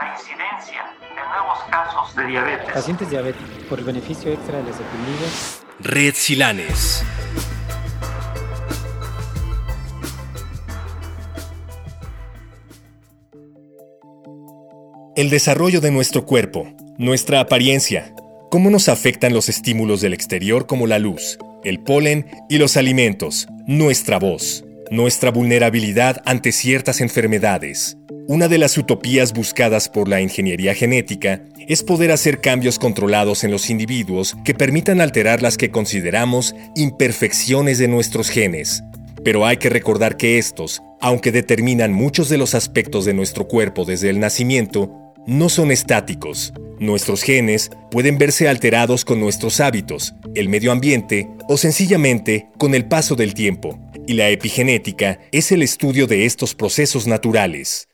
la incidencia de nuevos casos de diabetes. Pacientes diabéticos, por el beneficio extra de las epidemias. Red Silanes. El desarrollo de nuestro cuerpo, nuestra apariencia, cómo nos afectan los estímulos del exterior como la luz, el polen y los alimentos, nuestra voz, nuestra vulnerabilidad ante ciertas enfermedades. Una de las utopías buscadas por la ingeniería genética es poder hacer cambios controlados en los individuos que permitan alterar las que consideramos imperfecciones de nuestros genes. Pero hay que recordar que estos, aunque determinan muchos de los aspectos de nuestro cuerpo desde el nacimiento, no son estáticos. Nuestros genes pueden verse alterados con nuestros hábitos, el medio ambiente o sencillamente con el paso del tiempo. Y la epigenética es el estudio de estos procesos naturales.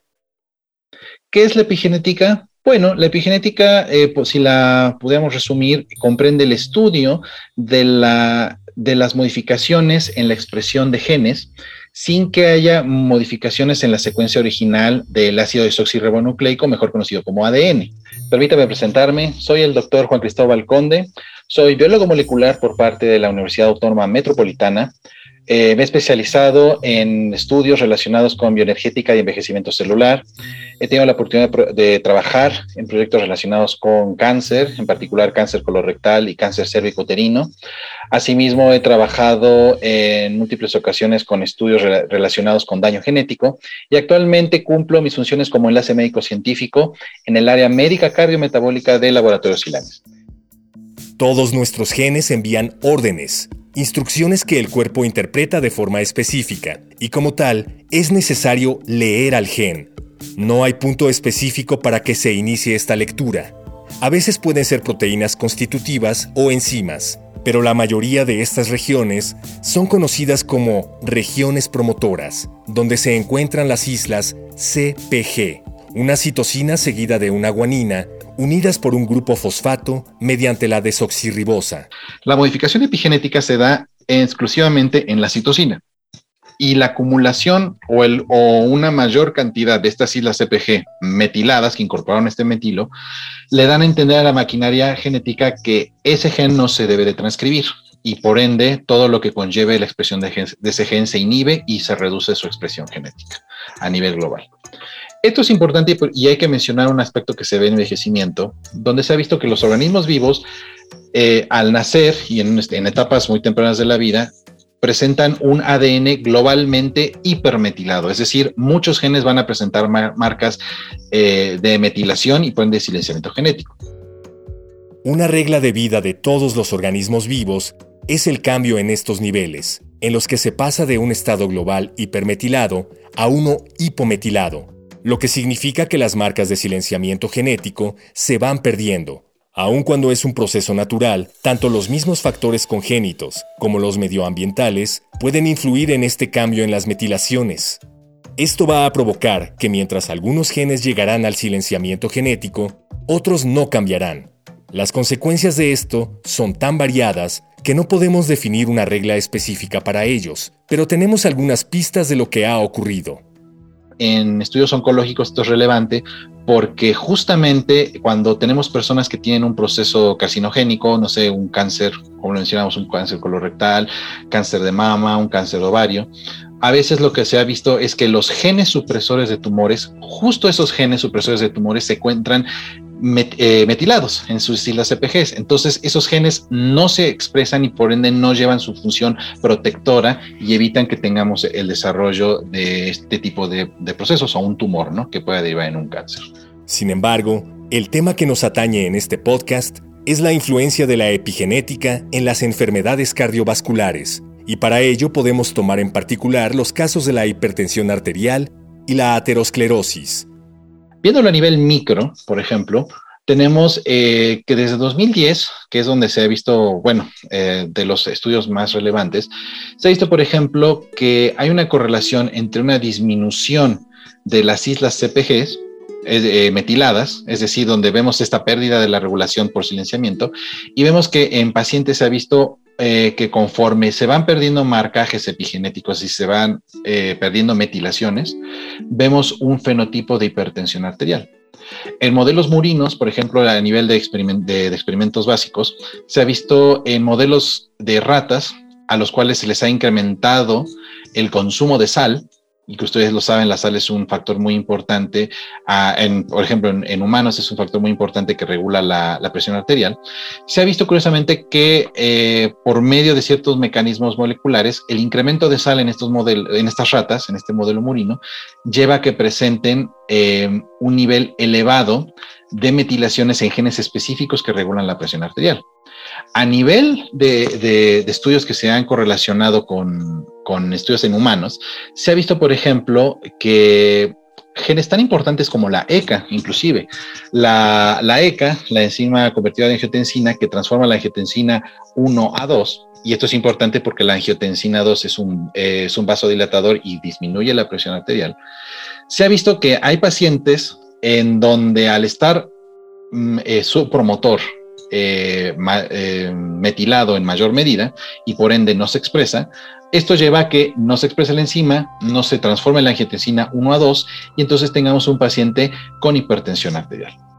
¿Qué es la epigenética? Bueno, la epigenética, eh, pues, si la pudiéramos resumir, comprende el estudio de, la, de las modificaciones en la expresión de genes sin que haya modificaciones en la secuencia original del ácido desoxirribonucleico, mejor conocido como ADN. Permítame presentarme, soy el doctor Juan Cristóbal Conde, soy biólogo molecular por parte de la Universidad Autónoma Metropolitana. Eh, me he especializado en estudios relacionados con bioenergética y envejecimiento celular. He tenido la oportunidad de, trabajar en proyectos relacionados con cáncer, en particular cáncer colorectal y cáncer cérvico-uterino. Asimismo, he trabajado en múltiples ocasiones con estudios relacionados con daño genético y actualmente cumplo mis funciones como enlace médico científico en el área médica cardiometabólica de Laboratorio Silanes. Todos nuestros genes envían órdenes, instrucciones que el cuerpo interpreta de forma específica, y como tal, es necesario leer al gen. No hay punto específico para que se inicie esta lectura. A veces pueden ser proteínas constitutivas o enzimas, pero la mayoría de estas regiones son conocidas como regiones promotoras, donde se encuentran las islas CPG, una citosina seguida de una guanina unidas por un grupo fosfato mediante la desoxirribosa. La modificación epigenética se da exclusivamente en la citosina y la acumulación o, una mayor cantidad de estas islas CPG metiladas que incorporaron este metilo le dan a entender a la maquinaria genética que ese gen no se debe de transcribir y por ende todo lo que conlleve la expresión de, de ese gen se inhibe y se reduce su expresión genética a nivel global. Esto es importante y hay que mencionar un aspecto que se ve en envejecimiento, donde se ha visto que los organismos vivos, eh, al nacer y en, etapas muy tempranas de la vida, presentan un ADN globalmente hipermetilado, es decir, muchos genes van a presentar marcas eh, de metilación y pueden de silenciamiento genético. Una regla de vida de todos los organismos vivos es el cambio en estos niveles, en los que se pasa de un estado global hipermetilado a uno hipometilado, lo que significa que las marcas de silenciamiento genético se van perdiendo. Aun cuando es un proceso natural, tanto los mismos factores congénitos como los medioambientales pueden influir en este cambio en las metilaciones. Esto va a provocar que mientras algunos genes llegarán al silenciamiento genético, otros no cambiarán. Las consecuencias de esto son tan variadas que no podemos definir una regla específica para ellos, pero tenemos algunas pistas de lo que ha ocurrido en estudios oncológicos esto es relevante porque justamente cuando tenemos personas que tienen un proceso carcinogénico, no sé, un cáncer, como mencionamos, un cáncer colorectal, cáncer de mama, un cáncer ovario, a veces lo que se ha visto es que los genes supresores de tumores, justo esos genes supresores de tumores se encuentran eh, metilados en sus islas CPGs. Entonces, esos genes no se expresan y por ende no llevan su función protectora y evitan que tengamos el desarrollo de este tipo de, procesos o un tumor, ¿no? Que pueda derivar en un cáncer. Sin embargo, el tema que nos atañe en este podcast es la influencia de la epigenética en las enfermedades cardiovasculares, y para ello podemos tomar en particular los casos de la hipertensión arterial y la aterosclerosis, Viéndolo a nivel micro, por ejemplo, tenemos eh, que desde 2010, que es donde se ha visto, bueno, eh, de los estudios más relevantes, se ha visto, por ejemplo, que hay una correlación entre una disminución de las islas CPGs, eh, metiladas, es decir, donde vemos esta pérdida de la regulación por silenciamiento, y vemos que en pacientes se ha visto eh, que conforme se van perdiendo marcajes epigenéticos y se van eh, perdiendo metilaciones, vemos un fenotipo de hipertensión arterial. En modelos murinos, por ejemplo, a nivel de, de, experimentos básicos, se ha visto en modelos de ratas a los cuales se les ha incrementado el consumo de sal y que ustedes lo saben, la sal es un factor muy importante, ah, en, por ejemplo, en, humanos es un factor muy importante que regula la, presión arterial. Se ha visto curiosamente que eh, por medio de ciertos mecanismos moleculares, el incremento de sal en, estos en estas ratas, en este modelo murino, lleva a que presenten eh, un nivel elevado de metilaciones en genes específicos que regulan la presión arterial. A nivel de, estudios que se han correlacionado con, estudios en humanos, se ha visto, por ejemplo, que genes tan importantes como la ECA, inclusive. La, ECA, la enzima convertida de angiotensina, que transforma la angiotensina 1 a 2, y esto es importante porque la angiotensina 2 es un, es un vasodilatador y disminuye la presión arterial. Se ha visto que hay pacientes en donde al estar mm, eh, su promotor eh, eh, metilado en mayor medida y por ende no se expresa, esto lleva a que no se exprese la enzima, no se transforme la angiotensina 1 a 2 y entonces tengamos un paciente con hipertensión arterial.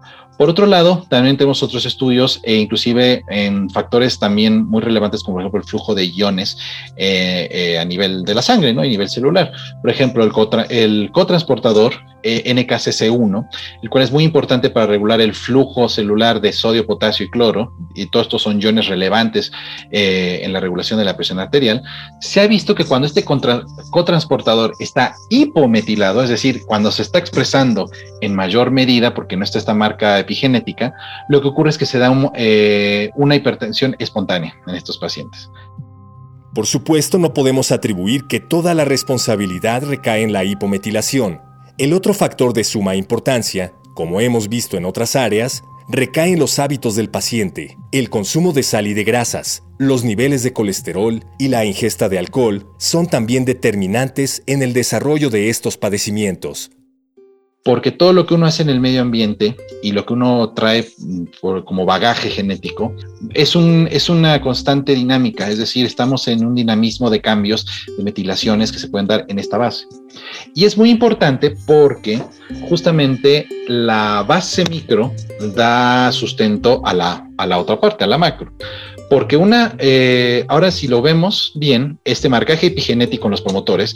Por otro lado, también tenemos otros estudios, e inclusive en factores también muy relevantes, como por ejemplo el flujo de iones eh, a nivel de la sangre, ¿no? a nivel celular. Por ejemplo, el, el cotransportador eh, NKCC1, el cual es muy importante para regular el flujo celular de sodio, potasio y cloro, y todos estos son iones relevantes eh, en la regulación de la presión arterial, se ha visto que cuando este cotransportador está hipometilado, es decir, cuando se está expresando en mayor medida, porque no está esta marca epigenética, lo que ocurre es que se da eh, una hipertensión espontánea en estos pacientes. Por supuesto, no podemos atribuir que toda la responsabilidad recae en la hipometilación el otro factor de suma importancia, como hemos visto en otras áreas, recae en los hábitos del paciente, el consumo de sal y de grasas, los niveles de colesterol y la ingesta de alcohol son también determinantes en el desarrollo de estos padecimientos porque todo lo que uno hace en el medio ambiente y lo que uno trae como bagaje genético es una constante dinámica, es decir, estamos en un dinamismo de cambios, de metilaciones que se pueden dar en esta base. Y es muy importante porque justamente la base micro da sustento a la, a la otra parte, a la macro. Porque una, eh, ahora si lo vemos bien, este marcaje epigenético en los promotores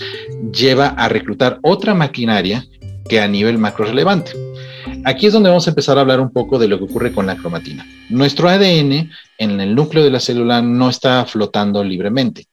lleva a reclutar otra maquinaria que a nivel macro relevante. Aquí es donde vamos a empezar a hablar un poco de lo que ocurre con la cromatina. Nuestro ADN en el núcleo de la célula no está flotando libremente.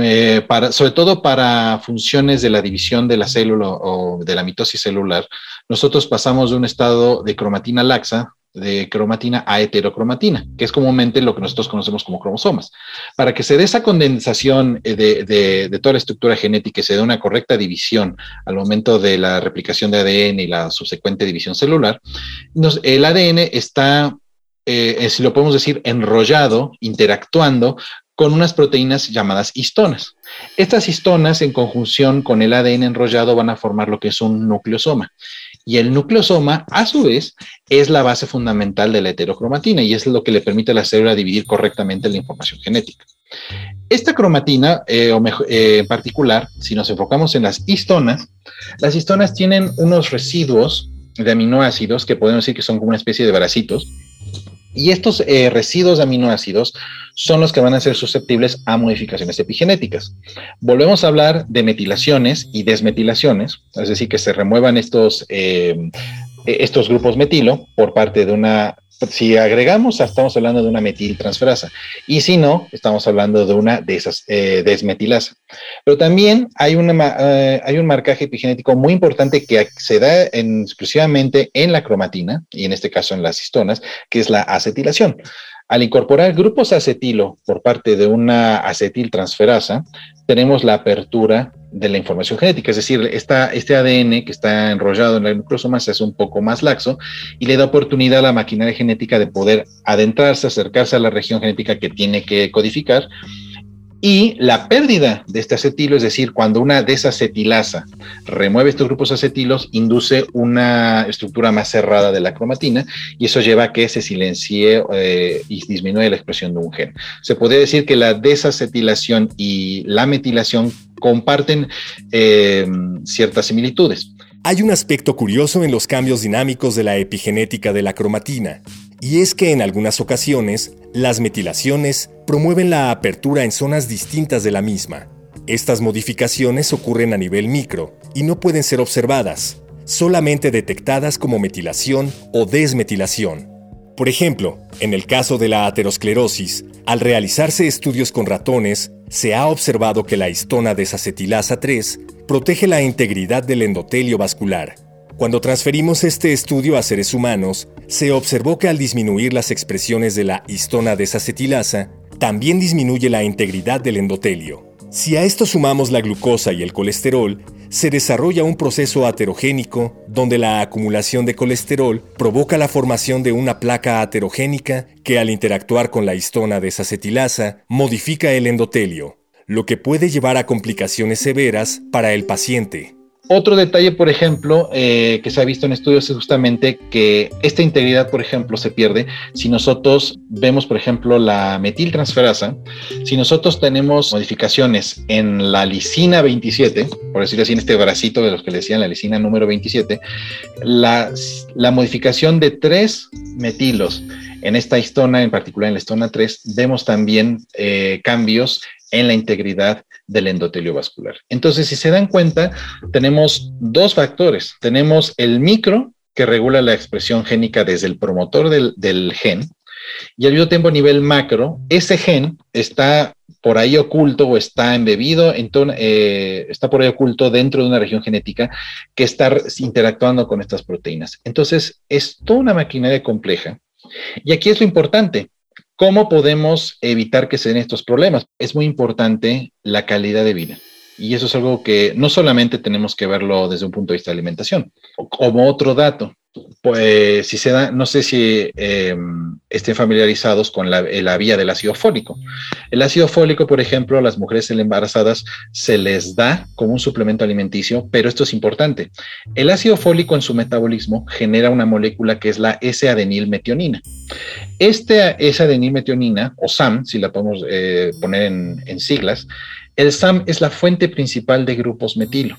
Eh, sobre todo para funciones de la división de la célula o de la mitosis celular, nosotros pasamos de un estado de cromatina laxa de cromatina a heterocromatina, que es comúnmente lo que nosotros conocemos como cromosomas. Para que se dé esa condensación eh, de, toda la estructura genética y se dé una correcta división al momento de la replicación de ADN y la subsecuente división celular, el ADN está, eh, eh, si lo podemos decir, enrollado, interactuando con unas proteínas llamadas histonas. Estas histonas, en conjunción con el ADN enrollado, van a formar lo que es un nucleosoma. Y el nucleosoma, a su vez, es la base fundamental de la heterocromatina y es lo que le permite a la célula dividir correctamente la información genética. Esta cromatina, eh, o eh, en particular, si nos enfocamos en las histonas, las histonas tienen unos residuos de aminoácidos que podemos decir que son como una especie de bracitos, y estos eh, residuos de aminoácidos son los que van a ser susceptibles a modificaciones epigenéticas. Volvemos a hablar de metilaciones y desmetilaciones, es decir, que se remuevan estos, eh, estos grupos metilo por parte de una si agregamos, estamos hablando de una metiltransferasa. Y si no, estamos hablando de una de esas, eh, desmetilasa. Pero también hay, eh, hay un marcaje epigenético muy importante que se da exclusivamente en la cromatina, y en este caso en las histonas, que es la acetilación. Al incorporar grupos acetilo por parte de una acetiltransferasa, tenemos la apertura de la información genética, es decir, este ADN que está enrollado en la nucleosoma se hace un poco más laxo y le da oportunidad a la maquinaria genética de poder adentrarse, acercarse a la región genética que tiene que codificar y la pérdida de este acetilo, es decir, cuando una desacetilasa remueve estos grupos acetilos, induce una estructura más cerrada de la cromatina y eso lleva a que se silencie eh, y disminuye la expresión de un gen. Se podría decir que la desacetilación y la metilación comparten eh, ciertas similitudes. Hay un aspecto curioso en los cambios dinámicos de la epigenética de la cromatina, y es que en algunas ocasiones las metilaciones promueven la apertura en zonas distintas de la misma. Estas modificaciones ocurren a nivel micro y no pueden ser observadas, solamente detectadas como metilación o desmetilación. Por ejemplo, en el caso de la aterosclerosis, al realizarse estudios con ratones, se ha observado que la histona desacetilasa 3 protege la integridad del endotelio vascular. Cuando transferimos este estudio a seres humanos, se observó que al disminuir las expresiones de la histona desacetilasa, también disminuye la integridad del endotelio. Si a esto sumamos la glucosa y el colesterol, se desarrolla un proceso aterogénico donde la acumulación de colesterol provoca la formación de una placa aterogénica que al interactuar con la histona desacetilasa modifica el endotelio, lo que puede llevar a complicaciones severas para el paciente. Otro detalle, por ejemplo, eh, que se ha visto en estudios es justamente que esta integridad, por ejemplo, se pierde si nosotros vemos, por ejemplo, la metiltransferasa. Si nosotros tenemos modificaciones en la lisina 27, por decirlo así, en este bracito de los que le decían la lisina número 27, la, la modificación de tres metilos en esta histona, en particular en la histona 3, vemos también eh, cambios en la integridad del endotelio vascular. Entonces, si se dan cuenta, tenemos dos factores. Tenemos el micro, que regula la expresión génica desde el promotor del, gen, y al mismo tiempo a nivel macro, ese gen está por ahí oculto o está embebido, en eh, está por ahí oculto dentro de una región genética que está interactuando con estas proteínas. Entonces, es toda una maquinaria compleja. Y aquí es lo importante. ¿Cómo podemos evitar que se den estos problemas? Es muy importante la calidad de vida. Y eso es algo que no solamente tenemos que verlo desde un punto de vista de alimentación. Como otro dato, pues si se da, no sé si em, estén familiarizados con la, la, vía del ácido fólico. El ácido fólico, por ejemplo, a las mujeres embarazadas se les da como un suplemento alimenticio, pero esto es importante. El ácido fólico en su metabolismo genera una molécula que es la S-adenilmetionina. Este S-adenilmetionina, o SAM, si la podemos eh, poner en siglas, el SAM es la fuente principal de grupos metilo.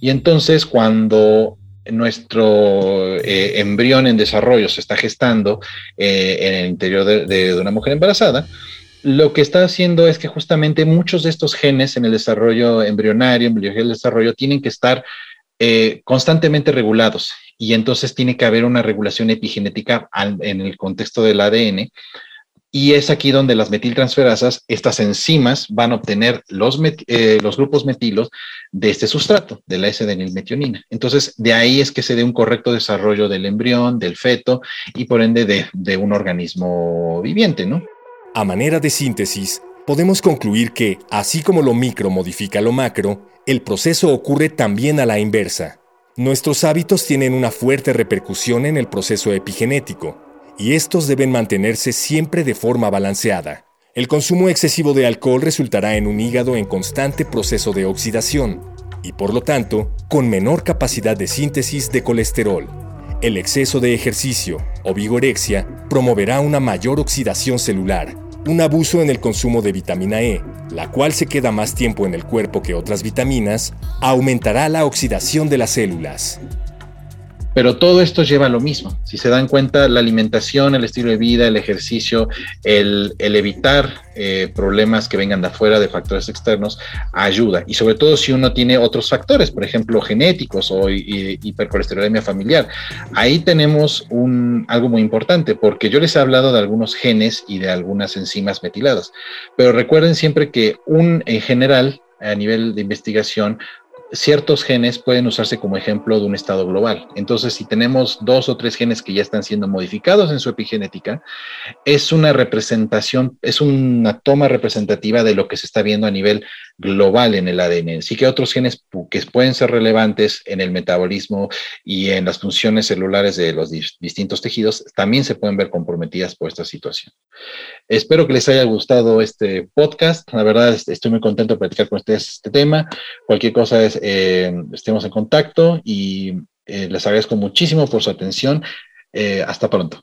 Y entonces cuando nuestro eh, embrión en desarrollo se está gestando eh, en el interior de, una mujer embarazada, lo que está haciendo es que justamente muchos de estos genes en el desarrollo embrionario, en del desarrollo, tienen que estar eh, constantemente regulados. Y entonces tiene que haber una regulación epigenética en el contexto del ADN y es aquí donde las metiltransferasas, estas enzimas, van a obtener los, eh, grupos metilos de este sustrato, de la S-denilmetionina. Entonces, de ahí es que se dé un correcto desarrollo del embrión, del feto y por ende de, de un organismo viviente, ¿no? A manera de síntesis, podemos concluir que, así como lo micro modifica lo macro, el proceso ocurre también a la inversa. Nuestros hábitos tienen una fuerte repercusión en el proceso epigenético y estos deben mantenerse siempre de forma balanceada. El consumo excesivo de alcohol resultará en un hígado en constante proceso de oxidación y por lo tanto con menor capacidad de síntesis de colesterol. El exceso de ejercicio o vigorexia promoverá una mayor oxidación celular, un abuso en el consumo de vitamina E, la cual se queda más tiempo en el cuerpo que otras vitaminas, aumentará la oxidación de las células. Pero todo esto lleva a lo mismo. Si se dan cuenta, la alimentación, el estilo de vida, el ejercicio, el, evitar eh, problemas que vengan de afuera, de factores externos, ayuda. Y sobre todo si uno tiene otros factores, por ejemplo, genéticos o hipercolesterolemia familiar. Ahí tenemos algo muy importante, porque yo les he hablado de algunos genes y de algunas enzimas metiladas. Pero recuerden siempre que un, en general, a nivel de investigación, ciertos genes pueden usarse como ejemplo de un estado global. Entonces, si tenemos dos o tres genes que ya están siendo modificados en su epigenética, es una representación, es una toma representativa de lo que se está viendo a nivel global en el ADN. Sí que otros genes que pueden ser relevantes en el metabolismo y en las funciones celulares de los distintos tejidos también se pueden ver comprometidas por esta situación. Espero que les haya gustado este podcast. La verdad, estoy muy contento de platicar con ustedes este tema. Cualquier cosa es, eh, estemos en contacto y eh, les agradezco muchísimo por su atención. Eh, hasta pronto.